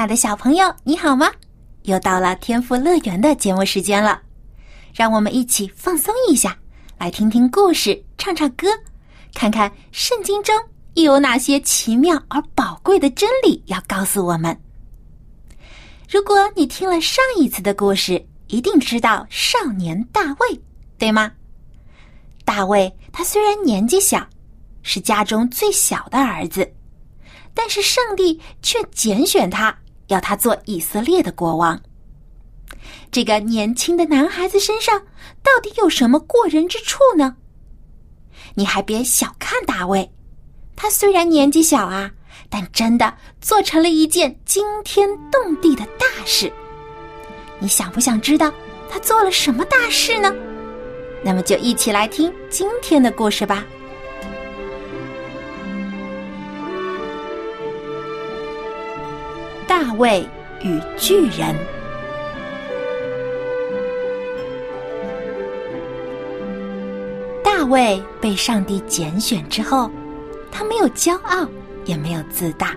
亲爱的小朋友，你好吗？又到了天赋乐园的节目时间了，让我们一起放松一下，来听听故事，唱唱歌，看看圣经中又有哪些奇妙而宝贵的真理要告诉我们。如果你听了上一次的故事，一定知道少年大卫，对吗？大卫他虽然年纪小，是家中最小的儿子。但是上帝却拣选他，要他做以色列的国王。这个年轻的男孩子身上到底有什么过人之处呢？你还别小看大卫，他虽然年纪小啊，但真的做成了一件惊天动地的大事。你想不想知道他做了什么大事呢？那么就一起来听今天的故事吧。大卫与巨人。大卫被上帝拣选之后，他没有骄傲，也没有自大，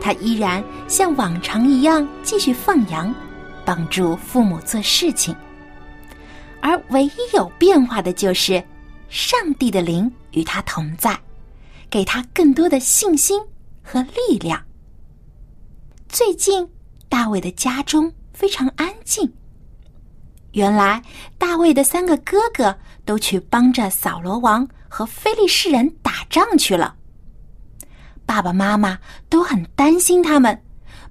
他依然像往常一样继续放羊，帮助父母做事情。而唯一有变化的就是，上帝的灵与他同在，给他更多的信心和力量。最近，大卫的家中非常安静。原来，大卫的三个哥哥都去帮着扫罗王和非利士人打仗去了。爸爸妈妈都很担心他们，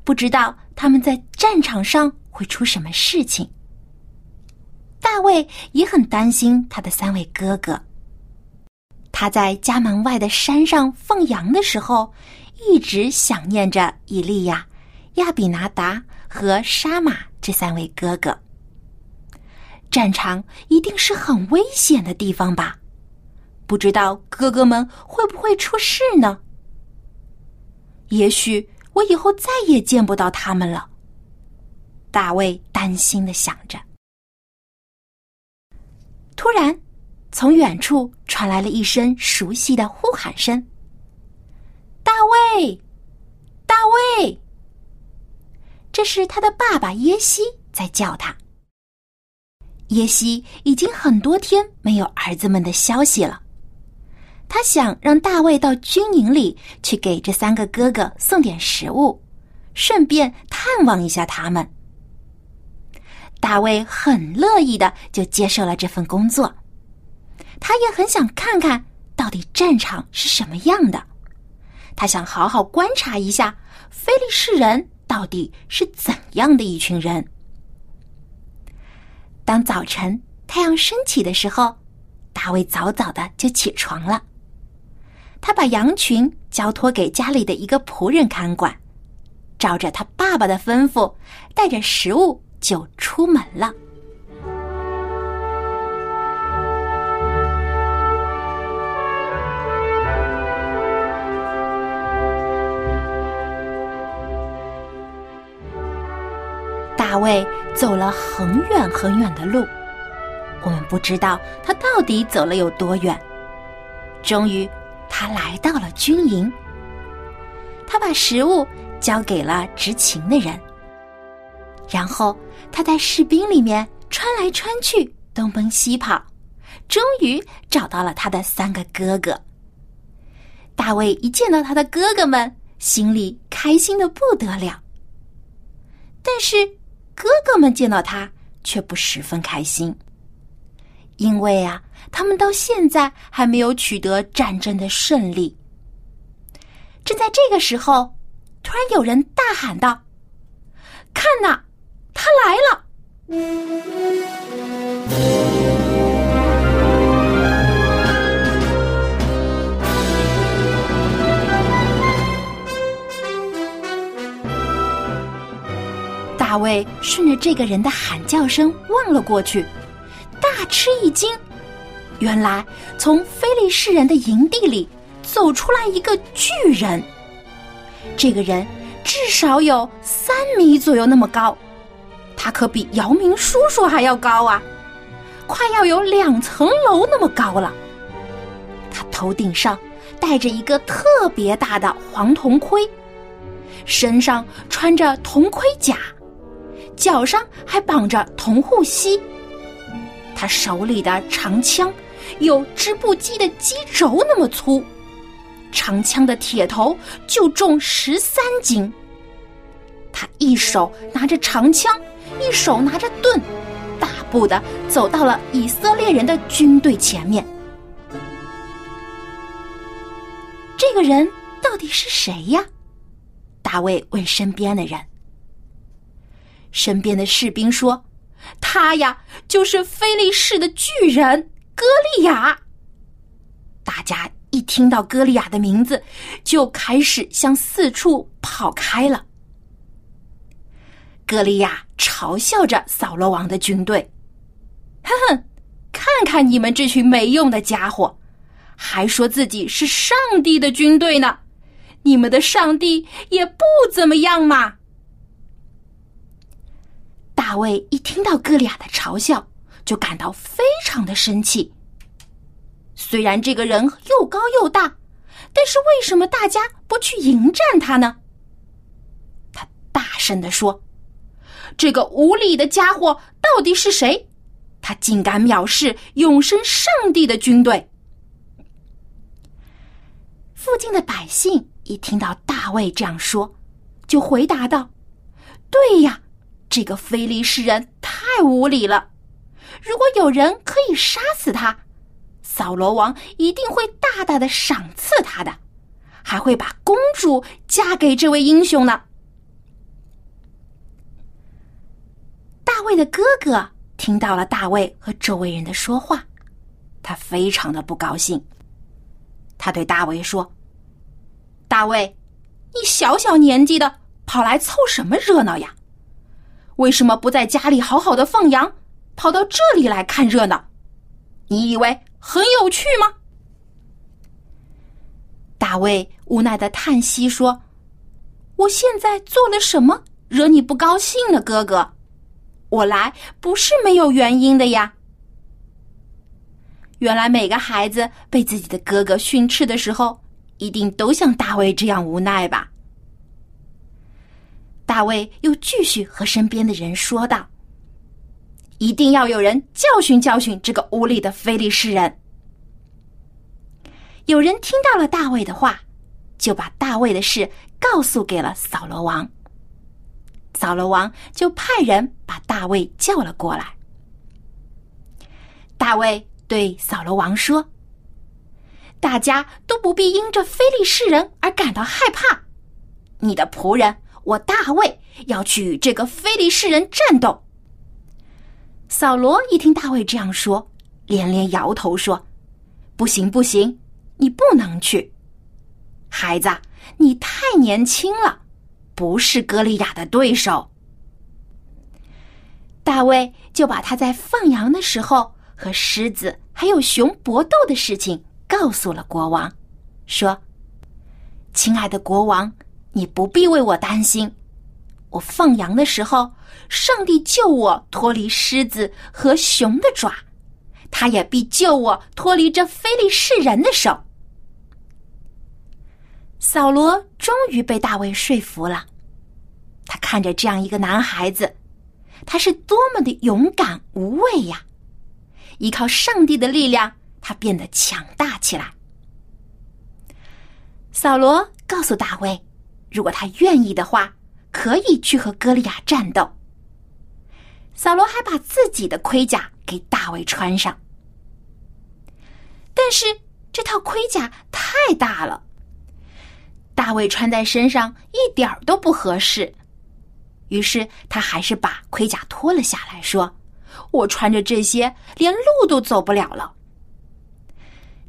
不知道他们在战场上会出什么事情。大卫也很担心他的三位哥哥。他在家门外的山上放羊的时候，一直想念着以利亚。亚比拿达和沙马这三位哥哥，战场一定是很危险的地方吧？不知道哥哥们会不会出事呢？也许我以后再也见不到他们了。大卫担心的想着。突然，从远处传来了一声熟悉的呼喊声：“大卫，大卫！”这是他的爸爸耶西在叫他。耶西已经很多天没有儿子们的消息了，他想让大卫到军营里去给这三个哥哥送点食物，顺便探望一下他们。大卫很乐意的就接受了这份工作，他也很想看看到底战场是什么样的，他想好好观察一下非利士人。到底是怎样的一群人？当早晨太阳升起的时候，大卫早早的就起床了。他把羊群交托给家里的一个仆人看管，照着他爸爸的吩咐，带着食物就出门了。大卫走了很远很远的路，我们不知道他到底走了有多远。终于，他来到了军营。他把食物交给了执勤的人，然后他在士兵里面穿来穿去，东奔西跑，终于找到了他的三个哥哥。大卫一见到他的哥哥们，心里开心的不得了。但是。哥哥们见到他却不十分开心，因为啊，他们到现在还没有取得战争的胜利。正在这个时候，突然有人大喊道：“看呐，他来了！”大卫顺着这个人的喊叫声望了过去，大吃一惊。原来从非利士人的营地里走出来一个巨人。这个人至少有三米左右那么高，他可比姚明叔叔还要高啊！快要有两层楼那么高了。他头顶上戴着一个特别大的黄铜盔，身上穿着铜盔甲，脚上还绑着铜护膝。他手里的长枪有织布机的机轴那么粗。长枪的铁头就重十三斤。他一手拿着长枪，一手拿着盾，大步的走到了以色列人的军队前面。这个人到底是谁呀？大卫问身边的人。身边的士兵说：“他呀，就是菲利士的巨人歌利亚。”大家。一听到歌利亚的名字，就开始向四处跑开了。歌利亚嘲笑着扫罗王的军队：“哼哼，看看你们这群没用的家伙，还说自己是上帝的军队呢！你们的上帝也不怎么样嘛！”大卫一听到哥利亚的嘲笑，就感到非常的生气。虽然这个人又高又大，但是为什么大家不去迎战他呢？他大声的说：“这个无礼的家伙到底是谁？他竟敢藐视永生上帝的军队！”附近的百姓一听到大卫这样说，就回答道：“对呀，这个非利士人太无礼了。如果有人可以杀死他。”扫罗王一定会大大的赏赐他的，还会把公主嫁给这位英雄呢。大卫的哥哥听到了大卫和周围人的说话，他非常的不高兴。他对大卫说：“大卫，你小小年纪的跑来凑什么热闹呀？为什么不在家里好好的放羊，跑到这里来看热闹？你以为？”很有趣吗？大卫无奈的叹息说：“我现在做了什么惹你不高兴了，哥哥？我来不是没有原因的呀。原来每个孩子被自己的哥哥训斥的时候，一定都像大卫这样无奈吧？”大卫又继续和身边的人说道。一定要有人教训教训这个无礼的非利士人。有人听到了大卫的话，就把大卫的事告诉给了扫罗王。扫罗王就派人把大卫叫了过来。大卫对扫罗王说：“大家都不必因这非利士人而感到害怕。你的仆人我大卫要去与这个非利士人战斗。”扫罗一听大卫这样说，连连摇头说：“不行，不行，你不能去，孩子，你太年轻了，不是歌利亚的对手。”大卫就把他在放羊的时候和狮子还有熊搏斗的事情告诉了国王，说：“亲爱的国王，你不必为我担心，我放羊的时候。”上帝救我脱离狮子和熊的爪，他也必救我脱离这非利士人的手。扫罗终于被大卫说服了，他看着这样一个男孩子，他是多么的勇敢无畏呀！依靠上帝的力量，他变得强大起来。扫罗告诉大卫，如果他愿意的话，可以去和歌利亚战斗。扫罗还把自己的盔甲给大卫穿上，但是这套盔甲太大了，大卫穿在身上一点都不合适。于是他还是把盔甲脱了下来，说：“我穿着这些连路都走不了了。”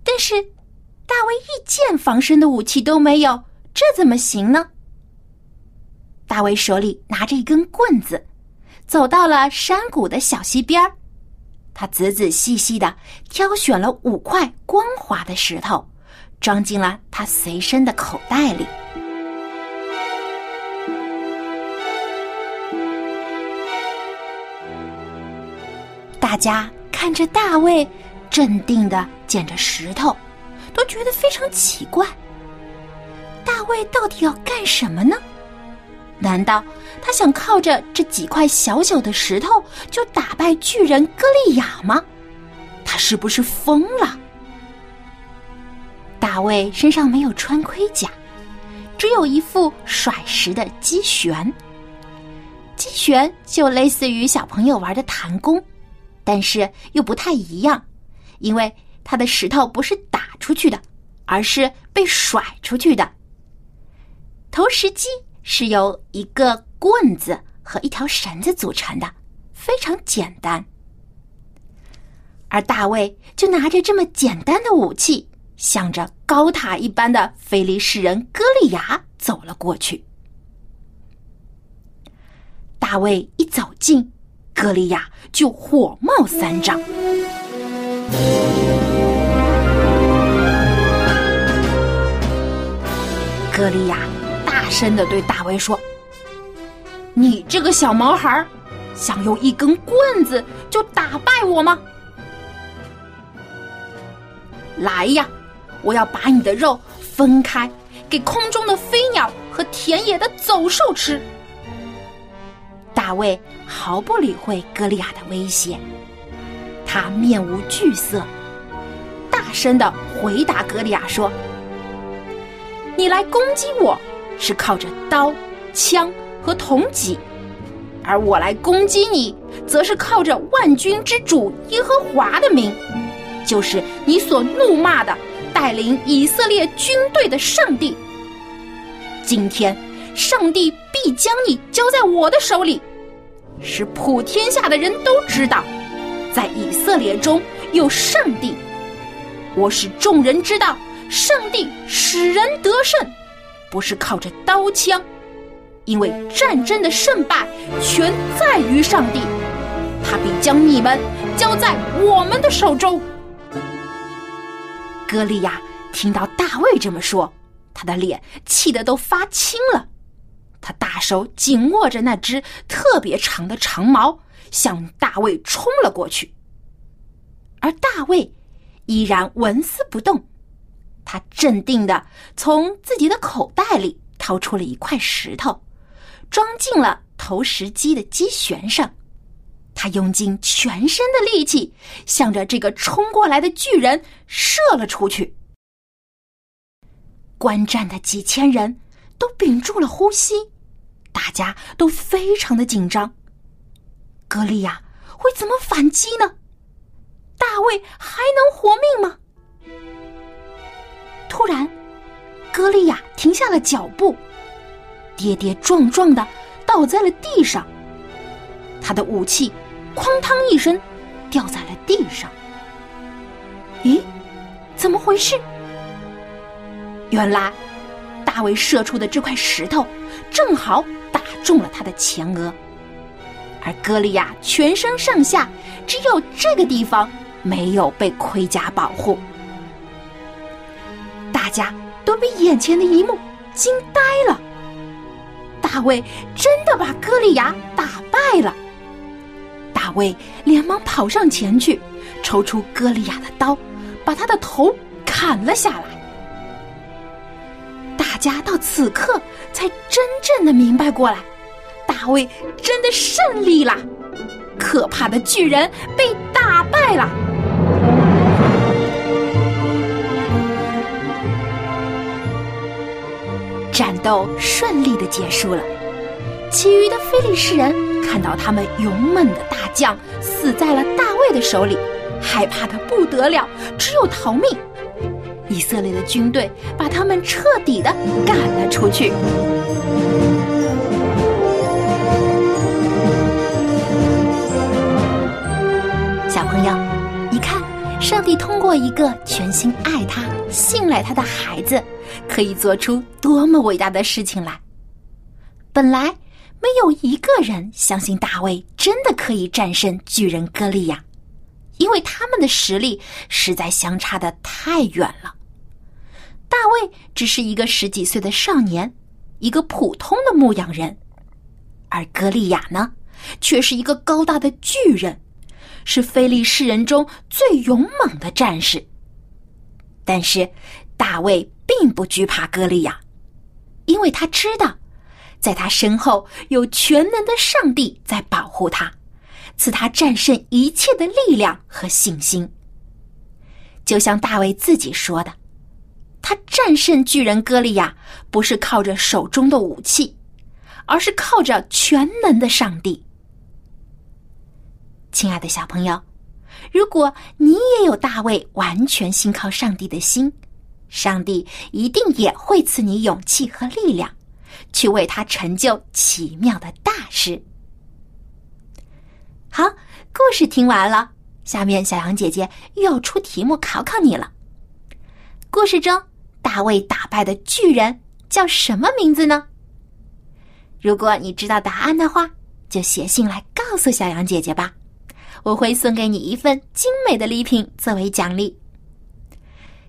但是大卫一件防身的武器都没有，这怎么行呢？大卫手里拿着一根棍子。走到了山谷的小溪边儿，他仔仔细细的挑选了五块光滑的石头，装进了他随身的口袋里。大家看着大卫镇定的捡着石头，都觉得非常奇怪。大卫到底要干什么呢？难道他想靠着这几块小小的石头就打败巨人歌利亚吗？他是不是疯了？大卫身上没有穿盔甲，只有一副甩石的机旋。机旋就类似于小朋友玩的弹弓。但是又不太一样，因为他的石头不是打出去的，而是被甩出去的。投石机是由一个棍子和一条绳子组成的，非常简单。而大卫就拿着这么简单的武器，向着高塔一般的菲利士人歌利亚走了过去。大卫一走近。歌利亚就火冒三丈。歌利亚大声的对大卫说：“你这个小毛孩，想用一根棍子就打败我吗？来呀，我要把你的肉分开，给空中的飞鸟和田野的走兽吃。”大卫毫不理会歌利亚的威胁，他面无惧色，大声的回答歌利亚说：“你来攻击我是靠着刀、枪和铜戟，而我来攻击你，则是靠着万军之主耶和华的名，就是你所怒骂的带领以色列军队的上帝。今天，上帝必将你交在我的手里。”使普天下的人都知道，在以色列中有上帝。我使众人知道，上帝使人得胜，不是靠着刀枪，因为战争的胜败全在于上帝。他必将你们交在我们的手中。歌利亚听到大卫这么说，他的脸气得都发青了。他大手紧握着那只特别长的长矛，向大卫冲了过去。而大卫依然纹丝不动，他镇定的从自己的口袋里掏出了一块石头，装进了投石机的机旋上。他用尽全身的力气，向着这个冲过来的巨人射了出去。观战的几千人。都屏住了呼吸，大家都非常的紧张。格利亚会怎么反击呢？大卫还能活命吗？歌利亚停下了脚步，跌跌撞撞的倒在了地上。他的武器“哐当”一声掉在了地上。咦，怎么回事？原来。大卫射出的这块石头，正好打中了他的前额，而歌利亚全身上下只有这个地方没有被盔甲保护。大家都被眼前的一幕惊呆了。大卫真的把歌利亚打败了。大卫连忙跑上前去，抽出歌利亚的刀，把他的头砍了下来。大家到此刻才真正的明白过来，大卫真的胜利了，可怕的巨人被打败了，战斗顺利的结束了。其余的非利士人看到他们勇猛的大将死在了大卫的手里，害怕的不得了，只有逃命。以色列的军队把他们彻底的赶了出去。小朋友，你看，上帝通过一个全心爱他、信赖他的孩子，可以做出多么伟大的事情来！本来没有一个人相信大卫真的可以战胜巨人歌利亚，因为他们的实力实在相差的太远了。大卫只是一个十几岁的少年，一个普通的牧羊人，而歌利亚呢，却是一个高大的巨人，是非利士人中最勇猛的战士。但是，大卫并不惧怕歌利亚，因为他知道，在他身后有全能的上帝在保护他，赐他战胜一切的力量和信心。就像大卫自己说的。他战胜巨人歌利亚，不是靠着手中的武器，而是靠着全能的上帝。亲爱的小朋友，如果你也有大卫完全信靠上帝的心，上帝一定也会赐你勇气和力量，去为他成就奇妙的大事。好，故事听完了，下面小羊姐姐又要出题目考考你了。故事中，大卫打败的巨人叫什么名字呢？如果你知道答案的话，就写信来告诉小羊姐姐吧，我会送给你一份精美的礼品作为奖励。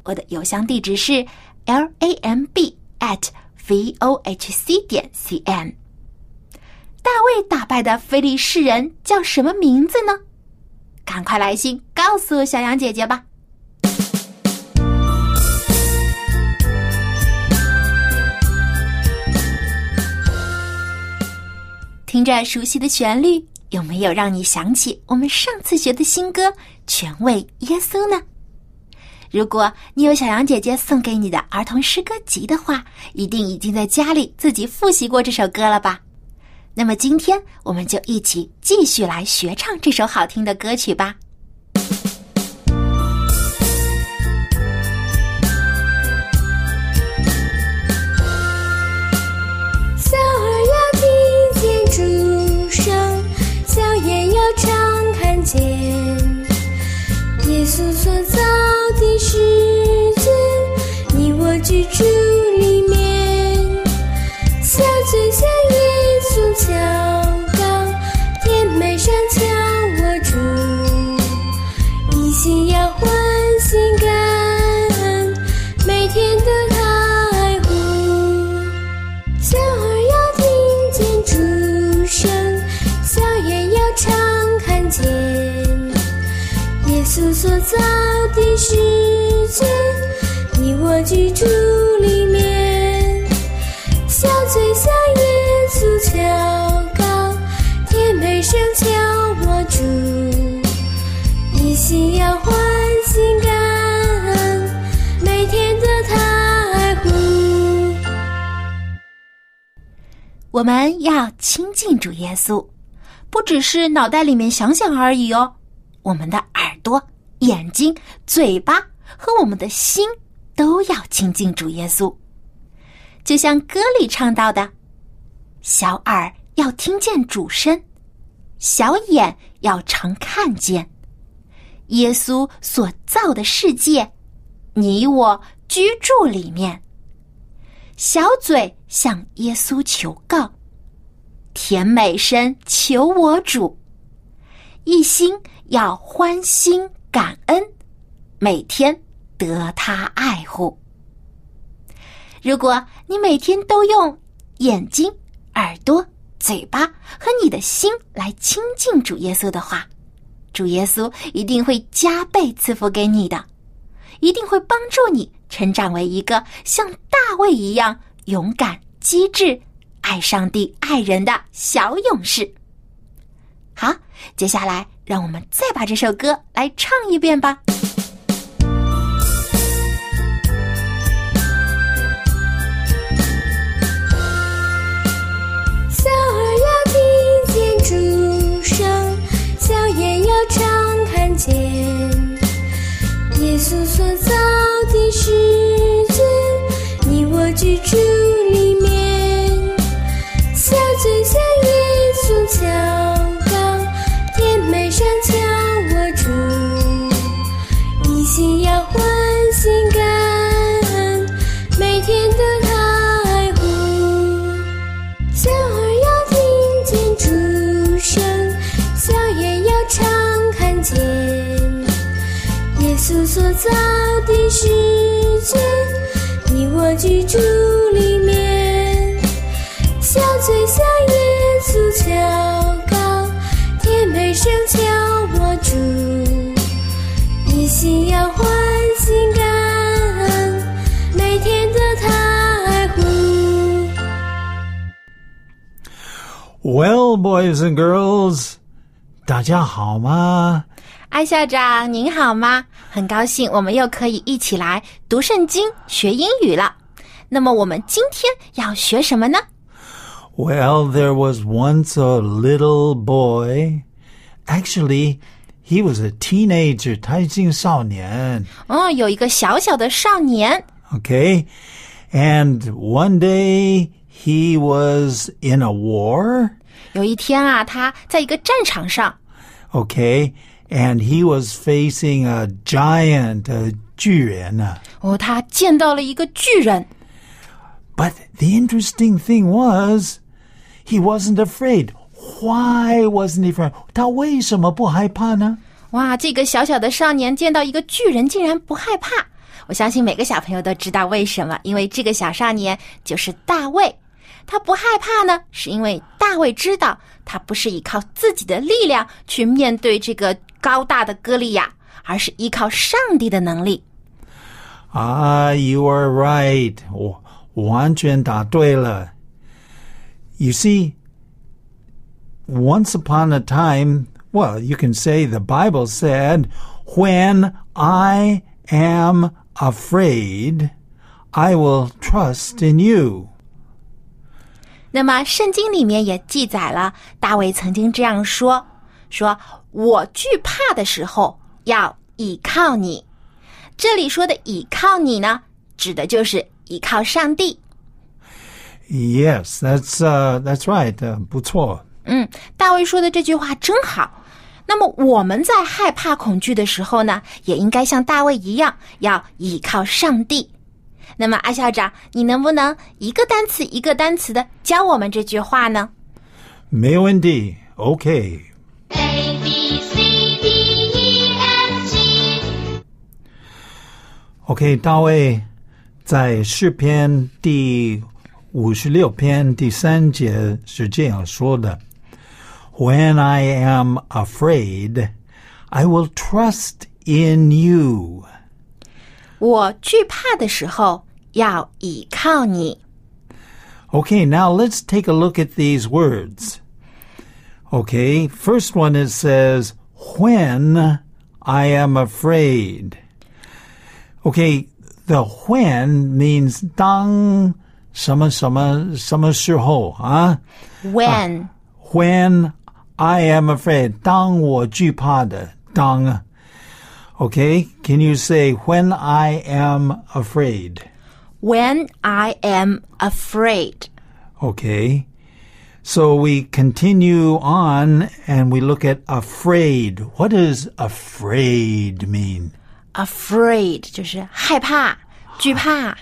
我的邮箱地址是 l a m b at v o h c 点 c n。大卫打败的非利士人叫什么名字呢？赶快来信告诉小羊姐姐吧。听着熟悉的旋律，有没有让你想起我们上次学的新歌《全为耶稣》呢？如果你有小羊姐姐送给你的儿童诗歌集的话，一定已经在家里自己复习过这首歌了吧？那么今天我们就一起继续来学唱这首好听的歌曲吧。小耳要听见钟声，小眼要常看见，耶稣所我居住里面，小嘴向耶稣敲告，甜美声敲我住，一心要欢心感恩，每天的爱护。我们要亲近主耶稣，不只是脑袋里面想想而已哦，我们的耳朵。眼睛、嘴巴和我们的心都要亲近主耶稣，就像歌里唱到的：“小耳要听见主声，小眼要常看见耶稣所造的世界，你我居住里面。小嘴向耶稣求告，甜美声求我主，一心要欢心。”感恩，每天得他爱护。如果你每天都用眼睛、耳朵、嘴巴和你的心来亲近主耶稣的话，主耶稣一定会加倍赐福给你的，一定会帮助你成长为一个像大卫一样勇敢、机智、爱上帝、爱人的小勇士。好，接下来。让我们再把这首歌来唱一遍吧。间，耶稣所造的世居住里面，小嘴像耶稣敲高，甜美声敲我住，一心要欢欣感，每天的爱护。Well, boys and girls, 大家好吗？艾校长您好吗？很高兴我们又可以一起来读圣经、学英语了。那么我们今天要学什么呢？ Well, there was once a little boy. Actually, he was a teenager, 他已经少年。哦，有一个小小的少年， Okay? And one day he was in a war. 有一天啊，他在一个战场上， Okay? And he was facing a giant, a 巨人啊。哦，他见到了一个巨人。 But the interesting thing was, he wasn't afraid. Why wasn't he afraid? 他为什么不害怕呢？哇，这个小小的少年见到一个巨人，竟然不害怕。我相信每个小朋友都知道为什么，因为这个小少年就是大卫。他不害怕呢，是因为大卫知道他不是依靠自己的力量去面对这个高大的歌利亚，而是依靠上帝的能力。Ah, you are right. 我 完全答对了。You see, once upon a time, well, you can say the Bible said, when I am afraid, I will trust in you. 那么圣经里面也记载了，大卫曾经这样说：“说我惧怕的时候要倚靠你。”这里说的倚靠你呢，指的就是 倚靠上帝。Yes, that's uh, that's right. Uh, 不错。嗯，大卫说的这句话真好。那么我们在害怕、恐惧的时候呢，也应该像大卫一样，要倚靠上帝。那么，阿校长，你能不能一个单词一个单词的教我们这句话呢？没问题。Okay. A B C D E F G OK，大卫在诗篇第五十六篇第三节是这样说的：“When I am afraid, I will trust in you。我惧怕的时候要倚靠你。 Okay, now let's take a look at these words. Okay, first one it says, when I am afraid. Okay, the when means 当什么什么什么时候啊？ When、 When I am afraid, 当我惧怕的当。Okay, can you say when I am afraid? when I am afraid。 Okay. So we continue on and we look at afraid. What does afraid mean? Afraid 就是害怕、惧怕。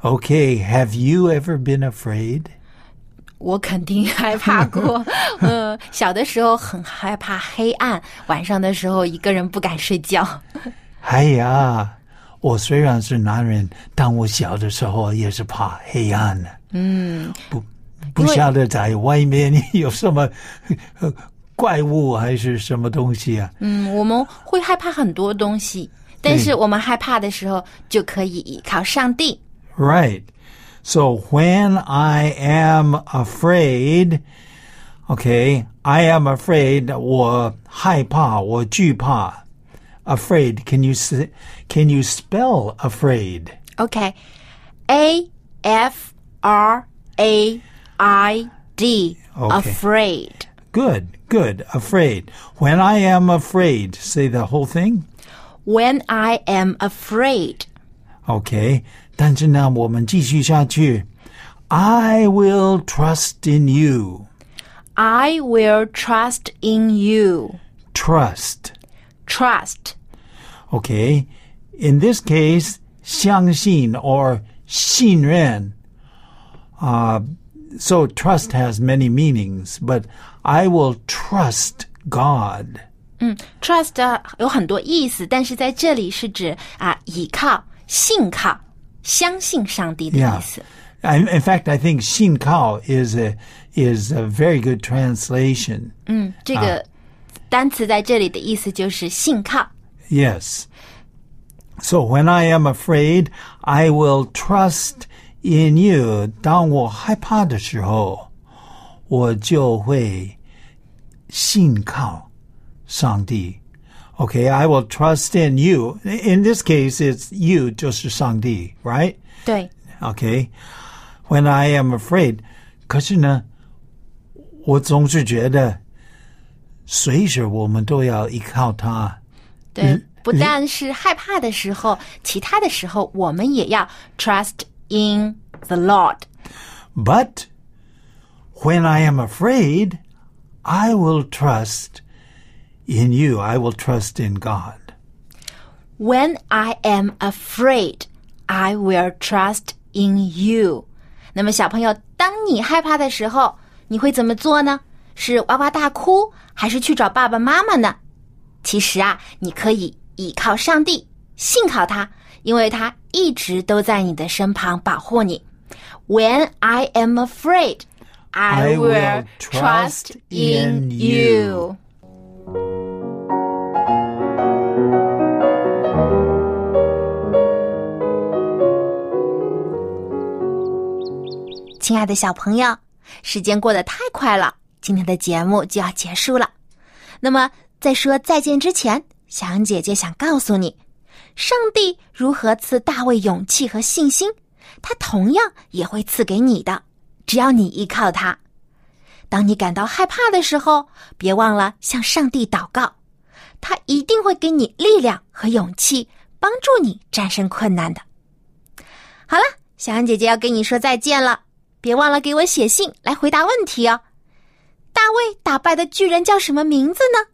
Okay, have you ever been afraid? 我肯定 害怕过，嗯，小的时候很害怕黑暗，晚上的时候一个人不敢睡觉。哎呀，我虽然是男人，但我小的时候也是怕黑暗的。嗯，不不晓得在外面有什么呃怪物还是什么东西啊？嗯，我们会害怕很多东西，但是我们害怕的时候就可以依靠上帝。 Right. So when I am afraid, okay, I am afraid, 我害怕,我惧怕. Afraid. Can you s- can you spell afraid? OK，A F R A I D Okay. afraid。 Good. Good. Afraid. When I am afraid, say the whole thing. When I am afraid， Okay. 但是呢，我们继续下去. I will trust in you. I will trust in you. Trust. Trust Okay. In this case, 相信 or 信任. Uh, so trust has many meanings, but I will trust God. trust 有很多意思，但是在这里是指啊依靠、信靠、 相信上帝的意 Yeah. 思。 I, in fact, I think 信靠 is a is a very good translation. 嗯，这个单词在这里的意思就是信靠。 Yes. So when I am afraid, I will trust in you. 当我害怕的时候，我就会信靠 上帝。Okay, I will trust in you. In this case, it's you 就是上帝, right? 对， Okay. When I am afraid, 可是呢，我总是觉得随时我们都要依靠他。对，不但是害怕的时候，其他的时候我们也要 trust in the Lord。 But when I am afraid, I will trust in you. I will trust in God. When I am afraid, I will trust in you。那么，小朋友，当你害怕的时候，你会怎么做呢？是哇哇大哭，还是去找爸爸妈妈呢？其实啊，你可以倚靠上帝，信靠他，因为他一直都在你的身旁保护你。When I am afraid, I I will will trust trust in in you. 亲爱的小朋友，时间过得太快了，今天的节目就要结束了。那么，在说再见之前，小羊姐姐想告诉你，上帝如何赐大卫勇气和信心，他同样也会赐给你的，只要你依靠他。当你感到害怕的时候，别忘了向上帝祷告，他一定会给你力量和勇气，帮助你战胜困难的。好了，小羊姐姐要跟你说再见了。别忘了给我写信来回答问题哦。大卫打败的巨人叫什么名字呢？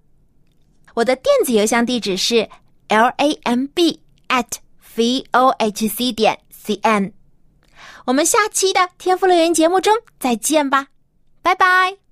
我的电子邮箱地址是 l a m b at v o h c 点 c n。我们下期的天赋乐园节目中再见吧，拜拜。